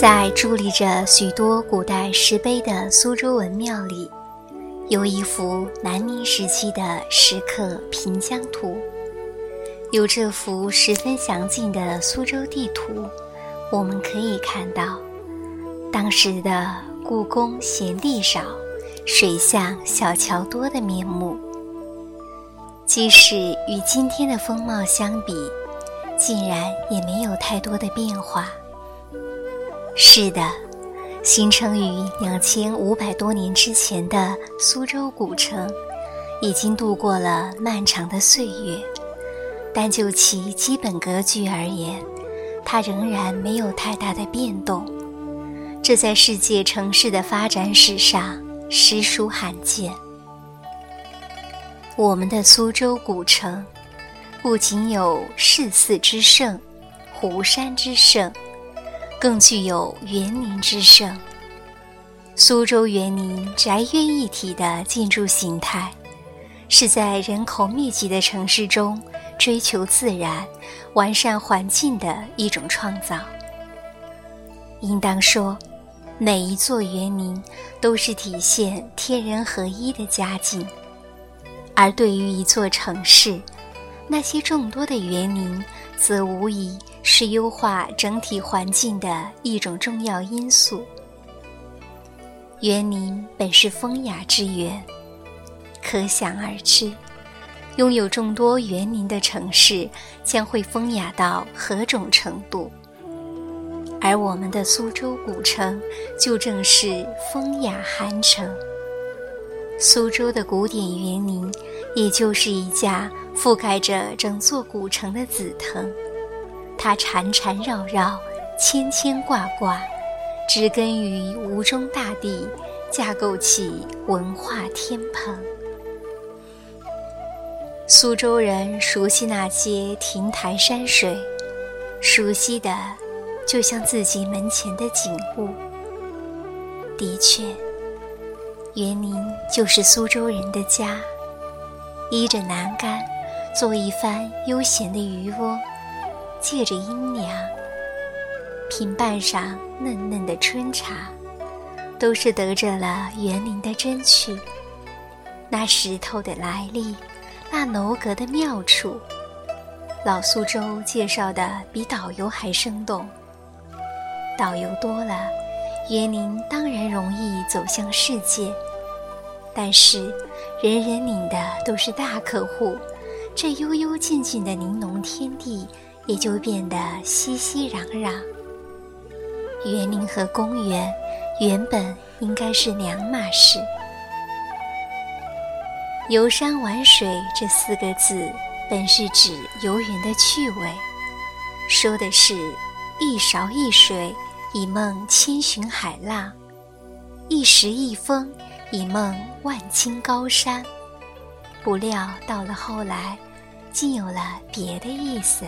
在伫立着许多古代石碑的苏州文庙里，有一幅南明时期的石刻平江图。有这幅十分详尽的苏州地图，我们可以看到，当时的故宫闲地少、水巷小桥多的面目。即使与今天的风貌相比，竟然也没有太多的变化。是的，形成于两千五百多年之前的苏州古城，已经度过了漫长的岁月。但就其基本格局而言，它仍然没有太大的变动。这在世界城市的发展史上实属罕见。我们的苏州古城，不仅有市四之盛、湖山之盛。更具有园林之盛。苏州园林宅院一体的建筑形态，是在人口密集的城市中追求自然、完善环境的一种创造。应当说，每一座园林都是体现天人合一的佳境。而对于一座城市，那些众多的园林，则无疑。是优化整体环境的一种重要因素。园林本是风雅之源，可想而知，拥有众多园林的城市将会风雅到何种程度。而我们的苏州古城，就正是风雅寒城。苏州的古典园林，也就是一架覆盖着整座古城的紫藤。它缠缠绕绕，牵牵挂挂，植根于吴中大地，架构起文化天棚。苏州人熟悉那些亭台山水，熟悉的就像自己门前的景物。的确，园林就是苏州人的家，依着栏杆，做一番悠闲的渔窝。借着阴凉，品半晌嫩嫩的春茶，都是得着了园林的真趣。那石头的来历，那楼阁的妙处，老苏州介绍的比导游还生动。导游多了，园林当然容易走向世界。但是，人人领的都是大客户，这幽幽静静的玲珑天地。也就变得熙熙攘攘。园林和公园原本应该是两码事。游山玩水这四个字，本是指游园的趣味，说的是一勺一水，一梦千寻海浪；一时一风，一梦万顷高山。不料到了后来，竟有了别的意思。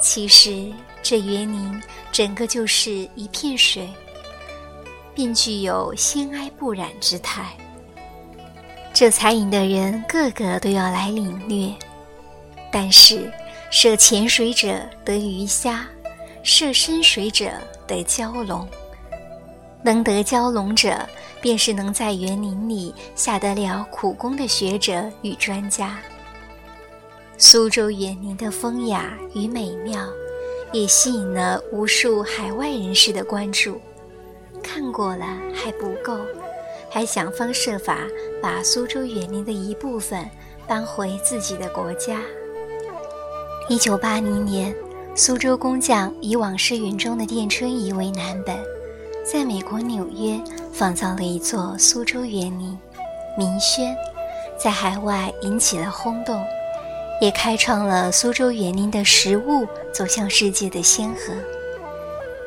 其实，这园林整个就是一片水，并具有仙哀不染之态。这才引得人个个都要来领略。但是，涉浅水者得鱼虾，涉深水者得蛟龙。能得蛟龙者，便是能在园林里下得了苦功的学者与专家。苏州园林的风雅与美妙，也吸引了无数海外人士的关注。看过了还不够，还想方设法把苏州园林的一部分搬回自己的国家。一九八零年，苏州工匠以往事云中的殿春仪为蓝本，在美国纽约仿造了一座苏州园林，明轩，在海外引起了轰动。也开创了苏州园林的实物走向世界的先河。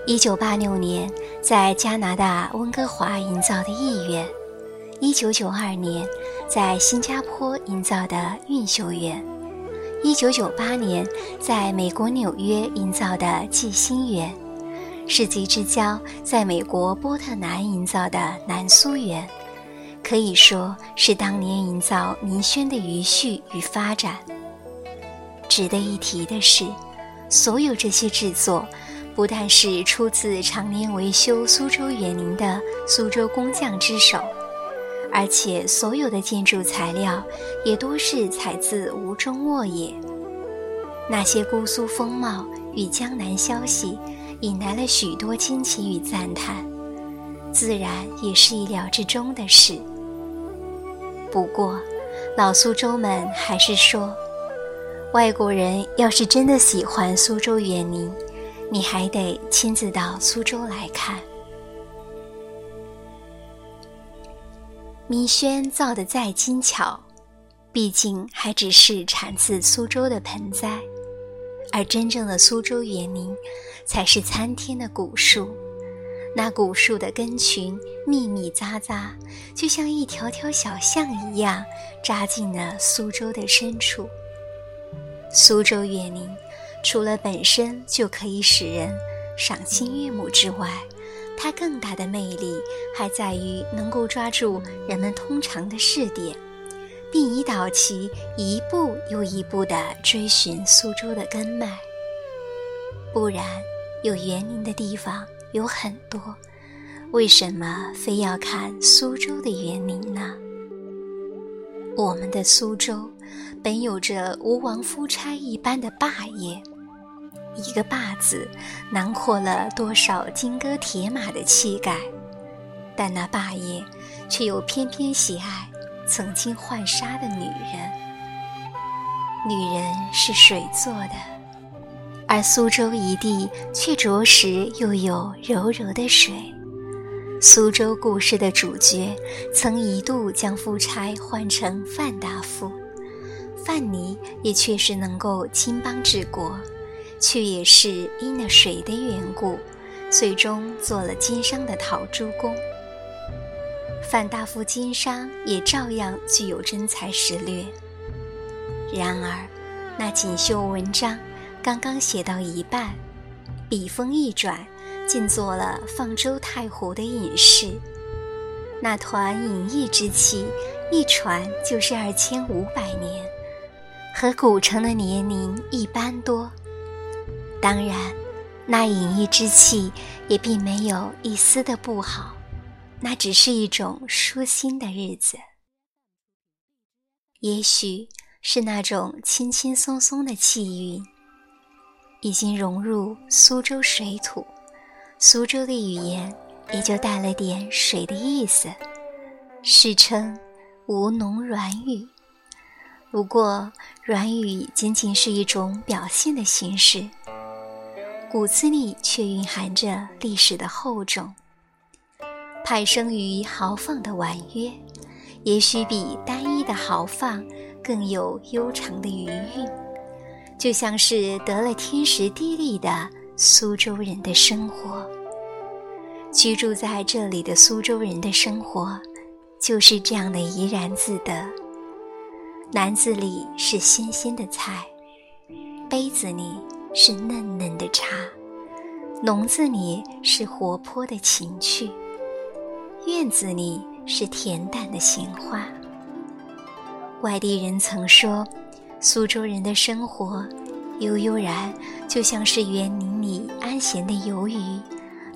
一九八六年，在加拿大温哥华营造的艺苑；一九九二年，在新加坡营造的运秀园；一九九八年，在美国纽约营造的季新园；世纪之交，在美国波特兰营造的南苏园。可以说是当年营造民轩的余绪与发展。值得一提的是，所有这些制作，不但是出自常年维修苏州园林的苏州工匠之手，而且所有的建筑材料也多是采自吴中沃野。那些姑苏风貌与江南消息，引来了许多惊奇与赞叹，自然也是意料之中的事。不过，老苏州们还是说，外国人要是真的喜欢苏州园林，你还得亲自到苏州来看。明轩造的再精巧，毕竟还只是产自苏州的盆栽，而真正的苏州园林，才是参天的古树。那古树的根群密密匝匝，就像一条条小巷一样，扎进了苏州的深处。苏州园林，除了本身就可以使人赏心悦目之外，它更大的魅力还在于能够抓住人们通常的视点，并引导其一步又一步地追寻苏州的根脉。不然，有园林的地方。有很多，为什么非要看苏州的园林呢？我们的苏州本有着吴王夫差一般的霸业，一个“霸”字囊括了多少金戈铁马的气概，但那霸业却又偏偏喜爱曾经浣纱的女人。女人是水做的。而苏州一地却着实又有柔柔的水。苏州故事的主角曾一度将夫差换成范大夫，范蠡也确实能够兴邦治国，却也是因了水的缘故，最终做了经商的陶朱公。范大夫经商也照样具有真才实略。然而，那锦绣文章。刚刚写到一半，笔锋一转，竟做了放舟太湖的隐士。那团隐逸之气，一传就是二千五百年，和古城的年龄一般多。当然，那隐逸之气也并没有一丝的不好，那只是一种舒心的日子。也许是那种轻轻松松的气韵。已经融入苏州水土，苏州的语言也就带了点水的意思，世称吴侬软语。不过，软语仅仅是一种表现的形式，骨子里却蕴含着历史的厚重。派生于豪放的婉约，也许比单一的豪放更有悠长的余韵。就像是得了天时地利的苏州人的生活，居住在这里的苏州人的生活，就是这样的怡然自得。篮子里是新鲜的菜，杯子里是嫩嫩的茶，笼子里是活泼的情趣，院子里是恬淡的闲话。外地人曾说。苏州人的生活悠悠然，就像是园林里安闲的游鱼，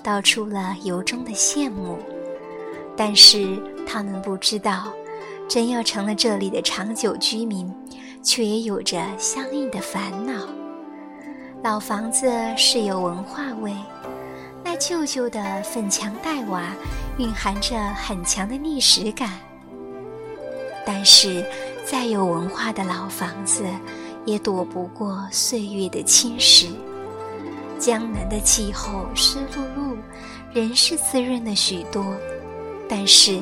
道出了由衷的羡慕。但是他们不知道，真要成了这里的长久居民，却也有着相应的烦恼。老房子是有文化味，那旧旧的粉墙黛瓦，蕴含着很强的历史感。但是。再有文化的老房子，也躲不过岁月的侵蚀。江南的气候湿漉漉，人是滋润了许多，但是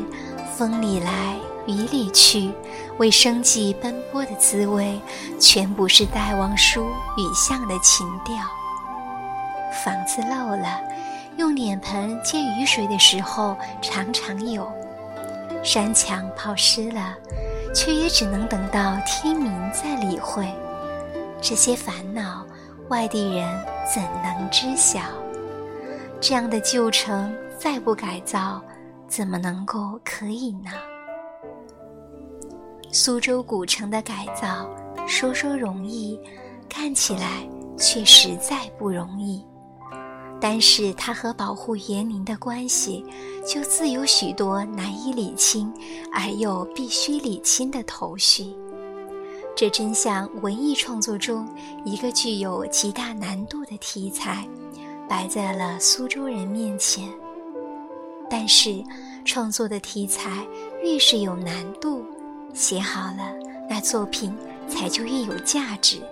风里来雨里去，为生计奔波的滋味，全不是戴望舒雨巷的情调。房子漏了，用脸盆接雨水的时候常常有；山墙泡湿了。却也只能等到天明再理会，这些烦恼，外地人怎能知晓？这样的旧城再不改造，怎么能够可以呢？苏州古城的改造，说说容易，看起来却实在不容易。但是它和保护园林的关系，就自有许多难以理清而又必须理清的头绪。这真像文艺创作中一个具有极大难度的题材，摆在了苏州人面前。但是，创作的题材越是有难度，写好了，那作品才就越有价值。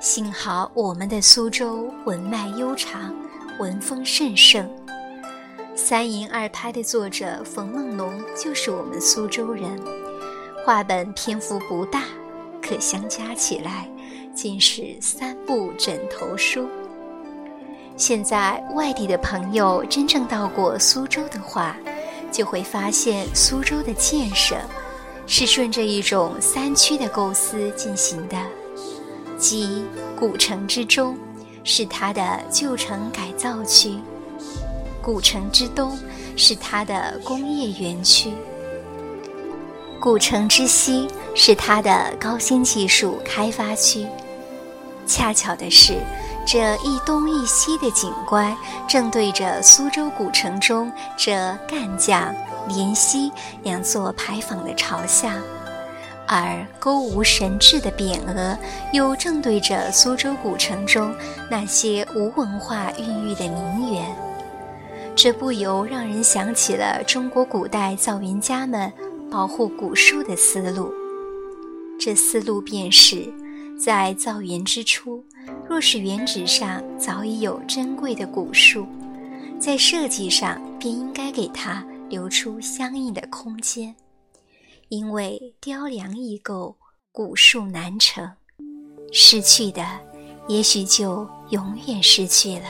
幸好我们的苏州文脉悠长，文风甚盛。三言二拍的作者冯梦龙就是我们苏州人。画本篇幅不大，可相加起来，竟是三部枕头书。现在外地的朋友真正到过苏州的话，就会发现苏州的建设是顺着一种三区的构思进行的。即古城之中是它的旧城改造区，古城之东是它的工业园区，古城之西是它的高新技术开发区。恰巧的是，这一东一西的景观正对着苏州古城中这赣江、濂溪两座牌坊的朝向。而勾无神志的匾额，又正对着苏州古城中那些无文化孕育的名园，这不由让人想起了中国古代造园家们保护古树的思路。这思路便是，在造园之初，若是原址上早已有珍贵的古树，在设计上便应该给它留出相应的空间。因为雕梁易构，古树难成，失去的也许就永远失去了。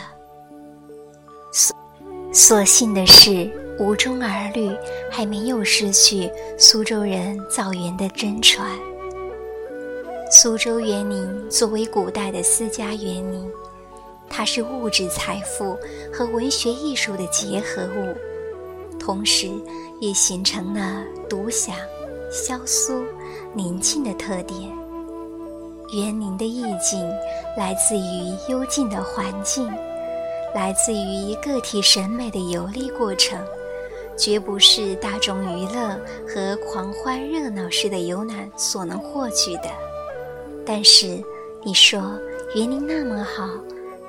所所幸的是，无中儿绿还没有失去苏州人造园的真传。苏州园林作为古代的私家园林，它是物质财富和文学艺术的结合物，同时也形成了独享。萧疏、宁静的特点，园林的意境来自于幽静的环境，来自于个体审美的游历过程，绝不是大众娱乐和狂欢热闹式的游览所能获取的。但是，你说园林那么好，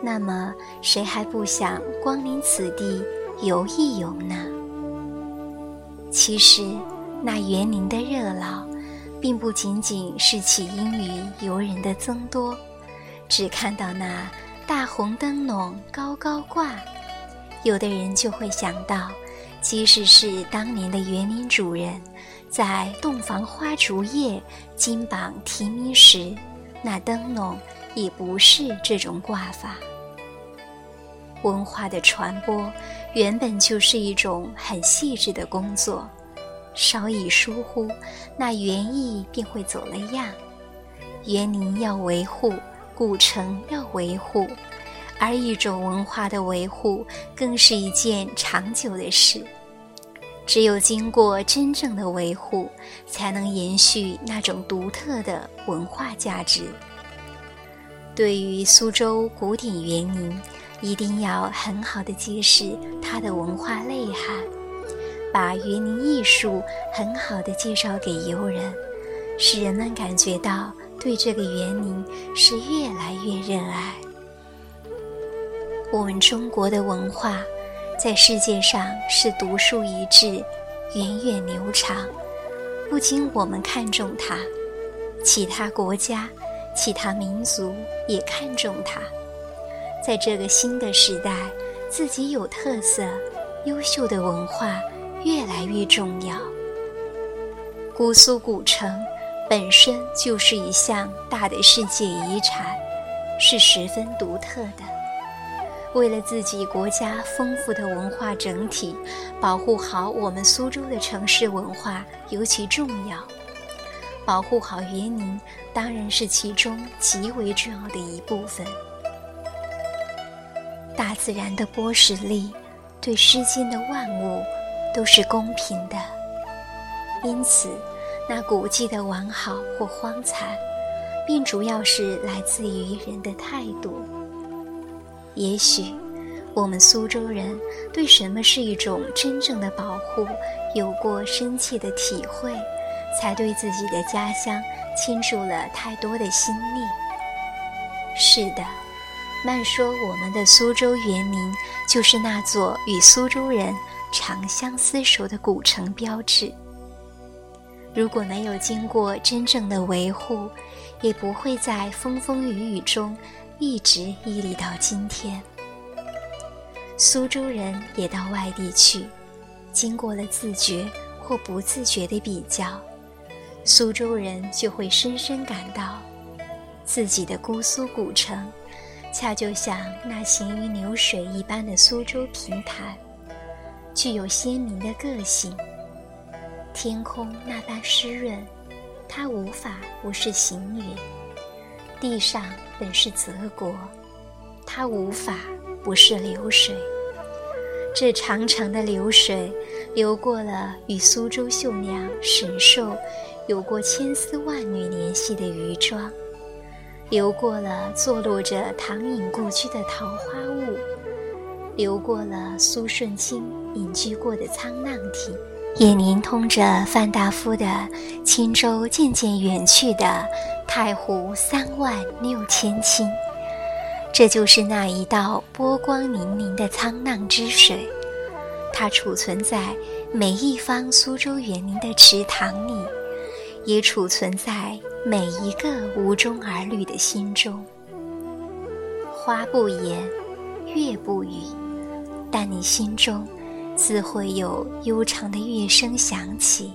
那么谁还不想光临此地游一游呢？其实。那园林的热闹，并不仅仅是起因于游人的增多，只看到那大红灯笼高高挂，有的人就会想到，即使是当年的园林主人，在洞房花烛夜金榜题名时，那灯笼也不是这种挂法。文化的传播，原本就是一种很细致的工作。稍一疏忽，那园艺便会走了样。园林要维护，古城要维护，而一种文化的维护，更是一件长久的事。只有经过真正的维护，才能延续那种独特的文化价值。对于苏州古典园林，一定要很好的揭示它的文化内涵。把园林艺术很好的介绍给游人，使人们感觉到对这个园林是越来越热爱。我们中国的文化在世界上是独树一帜、源远流长。不仅我们看重它，其他国家、其他民族也看重它。在这个新的时代，自己有特色、优秀的文化。越来越重要。姑苏古城本身就是一项大的世界遗产，是十分独特的。为了自己国家丰富的文化整体，保护好我们苏州的城市文化尤其重要。保护好园林当然是其中极为重要的一部分。大自然的剥蚀力，对世间的万物。都是公平的，因此，那古迹的完好或荒残，并主要是来自于人的态度。也许，我们苏州人对什么是一种真正的保护有过深切的体会，才对自己的家乡倾注了太多的心力。是的，慢说我们的苏州园林就是那座与苏州人长相厮守的古城标志。如果没有经过真正的维护，也不会在风风雨雨中一直屹立到今天。苏州人也到外地去，经过了自觉或不自觉的比较，苏州人就会深深感到。自己的姑苏古城，恰就像那行云流水一般的苏州平潭，具有鲜明的个性。天空那般湿润，它无法不是行云；地上本是泽国，它无法不是流水。这长长的流水，流过了与苏州绣娘神兽有过千丝万缕联系的余庄。流过了坐落着唐寅故居的桃花坞，流过了苏舜钦隐居过的沧浪亭，也连通着范大夫的轻舟渐渐远去的太湖三万六千顷。这就是那一道波光粼粼的沧浪之水，它储存在每一方苏州园林的池塘里。也储存在每一个无中儿女的心中。花不言，月不语，但你心中自会有悠长的乐声响起，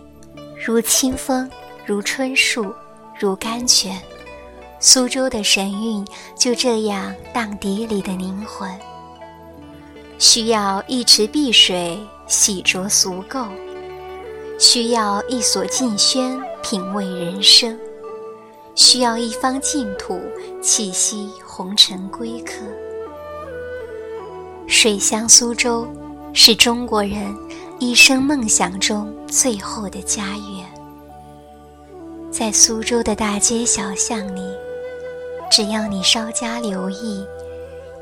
如清风，如春树，如甘泉。苏州的神韵就这样荡涤你的灵魂。需要一池碧水洗濯俗垢，需要一所静轩。品味人生，需要一方净土，气息红尘归客。水乡苏州，是中国人一生梦想中最后的家园。在苏州的大街小巷里，只要你稍加留意，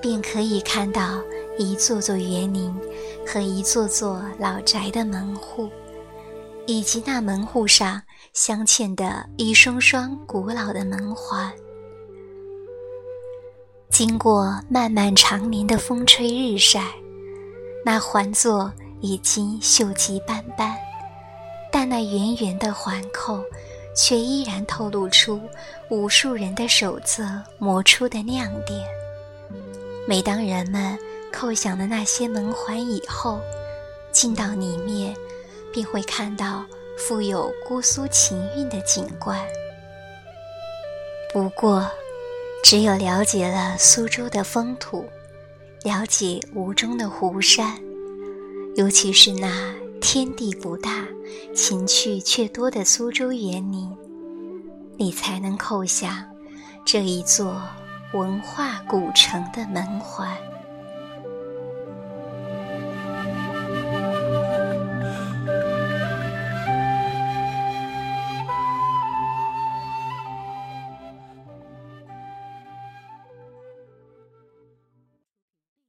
便可以看到一座座园林和一座座老宅的门户。以及那门户上镶嵌的一双双古老的门环，经过漫漫长年的风吹日晒，那环座已经锈迹斑斑，但那圆圆的环扣却依然透露出无数人的手则磨出的亮点。每当人们扣响了那些门环以后，进到里面。便会看到富有姑苏情韵的景观。不过，只有了解了苏州的风土，了解吴中的湖山，尤其是那天地不大、情趣却多的苏州园林，你才能叩响这一座文化古城的门环。